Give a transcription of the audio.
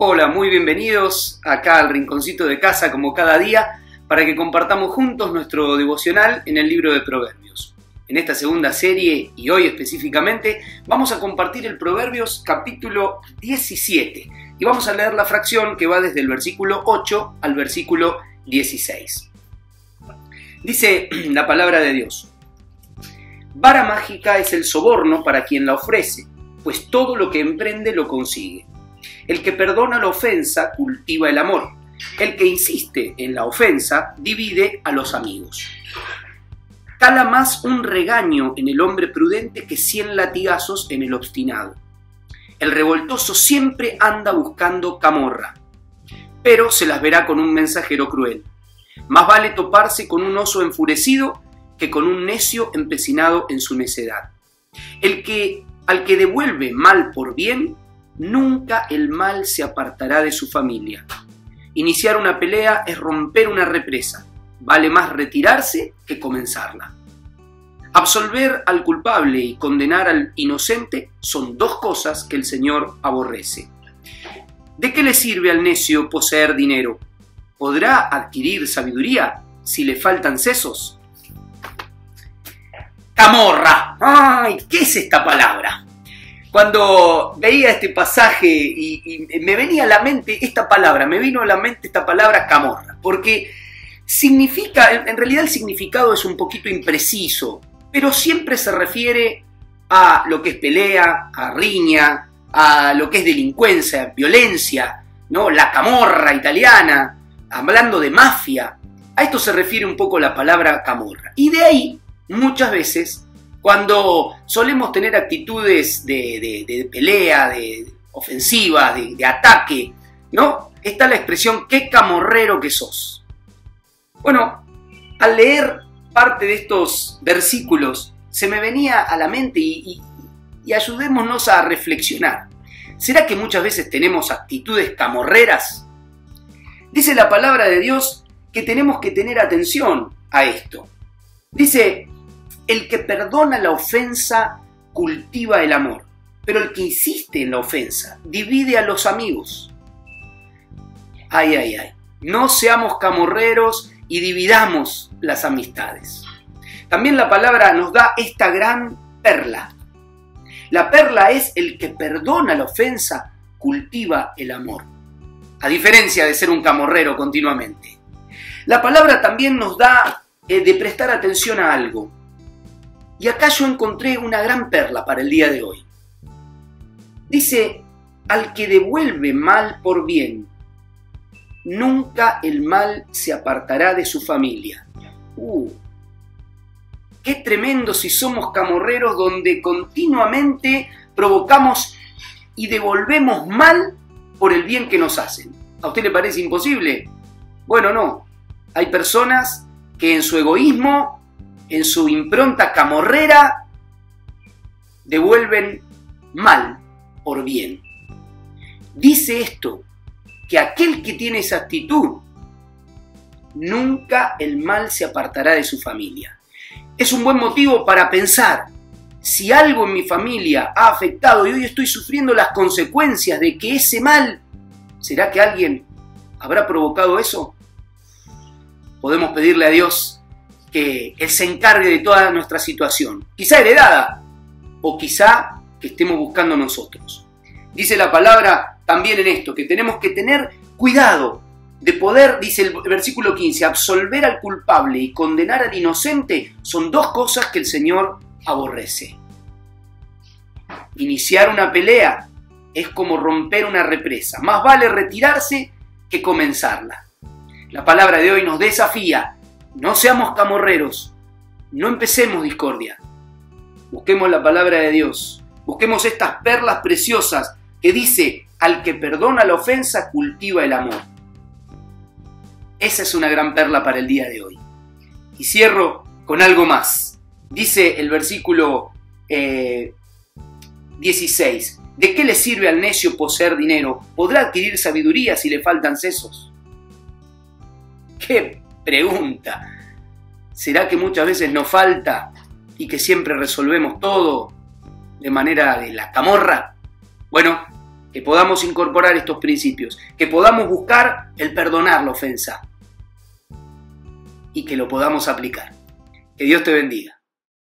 Hola, muy bienvenidos acá al rinconcito de casa como cada día para que compartamos juntos nuestro devocional en el libro de Proverbios. En esta segunda serie y hoy específicamente vamos a compartir el Proverbios capítulo 17 y vamos a leer la fracción que va desde el versículo 8 al versículo 16. Dice la palabra de Dios. Vara mágica es el soborno para quien la ofrece, pues todo lo que emprende lo consigue. El que perdona la ofensa cultiva el amor. El que insiste en la ofensa divide a los amigos. Cala más un regaño en el hombre prudente que cien latigazos en el obstinado. El revoltoso siempre anda buscando camorra, pero se las verá con un mensajero cruel. Más vale toparse con un oso enfurecido que con un necio empecinado en su necedad. El que al que devuelve mal por bien nunca el mal se apartará de su familia. Iniciar una pelea es romper una represa. Vale más retirarse que comenzarla. Absolver al culpable y condenar al inocente son dos cosas que el Señor aborrece. ¿De qué le sirve al necio poseer dinero? ¿Podrá adquirir sabiduría si le faltan sesos? Camorra. ¡Ay! ¿Qué es esta palabra? Cuando veía este pasaje y, me venía a la mente esta palabra, me vino a la mente esta palabra camorra, porque significa, en realidad el significado es un poquito impreciso, pero siempre se refiere a lo que es pelea, a riña, a lo que es delincuencia, violencia, ¿no? La camorra italiana, hablando de mafia. A esto se refiere un poco la palabra camorra. Y de ahí, muchas veces, cuando solemos tener actitudes de, pelea, de ofensiva, de, ataque, ¿no? Está la expresión qué camorrero que sos. Bueno, al leer parte de estos versículos, se me venía a la mente y, y ayudémonos a reflexionar. ¿Será que muchas veces tenemos actitudes camorreras? Dice la palabra de Dios que tenemos que tener atención a esto. Dice, el que perdona la ofensa cultiva el amor, pero el que insiste en la ofensa divide a los amigos. Ay, ay, ay. No seamos camorreros y dividamos las amistades. También la palabra nos da esta gran perla. La perla es el que perdona la ofensa, cultiva el amor. A diferencia de ser un camorrero continuamente. La palabra también nos da eh, de prestar atención a algo. Y acá yo encontré una gran perla para el día de hoy. Dice, al que devuelve mal por bien, nunca el mal se apartará de su familia. Uh, qué tremendo si somos camorreros donde continuamente provocamos y devolvemos mal por el bien que nos hacen. ¿A usted le parece imposible? Bueno, no. Hay personas que en su egoísmo en su impronta camorrera, devuelven mal por bien. Dice esto, que aquel que tiene esa actitud, nunca el mal se apartará de su familia. Es un buen motivo para pensar, si algo en mi familia ha afectado y hoy estoy sufriendo las consecuencias de que ese mal, ¿será que alguien habrá provocado eso? Podemos pedirle a Dios que Él se encargue de toda nuestra situación, quizá heredada o quizá que estemos buscando nosotros. Dice la palabra también en esto, que tenemos que tener cuidado de poder, dice el versículo 15, absolver al culpable y condenar al inocente son dos cosas que el Señor aborrece. Iniciar una pelea es como romper una represa. Más vale retirarse que comenzarla. La palabra de hoy nos desafía no seamos camorreros, no empecemos discordia. Busquemos la palabra de Dios, busquemos estas perlas preciosas que dice, al que perdona la ofensa, cultiva el amor. Esa es una gran perla para el día de hoy. Y cierro con algo más. Dice el versículo 16, eh, ¿de qué le sirve al necio poseer dinero? ¿Podrá adquirir sabiduría si le faltan sesos? ¿Qué pregunta. ¿Será que muchas veces nos falta y que siempre resolvemos todo de manera de la camorra? Bueno, que podamos incorporar estos principios, que podamos buscar el perdonar la ofensa y que lo podamos aplicar. Que Dios te bendiga.